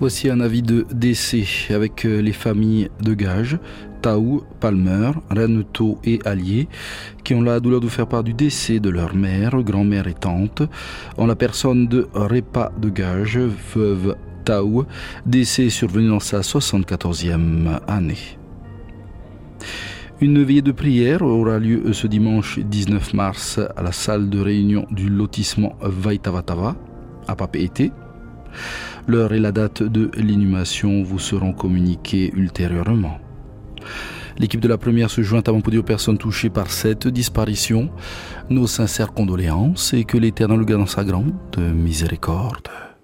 Voici un avis de décès avec euh, les familles de Gage, Taou, Palmer, Reneto et Allier, qui ont la douleur de faire part du décès de leur mère, grand-mère et tante, en la personne de Repa de Gage, veuve Taou, décès survenu dans sa 74e année. Une veillée de prière aura lieu ce dimanche 19 mars à la salle de réunion du lotissement Vaitavatava à Papeete. L'heure et la date de l'inhumation vous seront communiquées ultérieurement. L'équipe de la première se joint à Mampudi aux personnes touchées par cette disparition. Nos sincères condoléances et que l'Éternel garde dans sa grande miséricorde.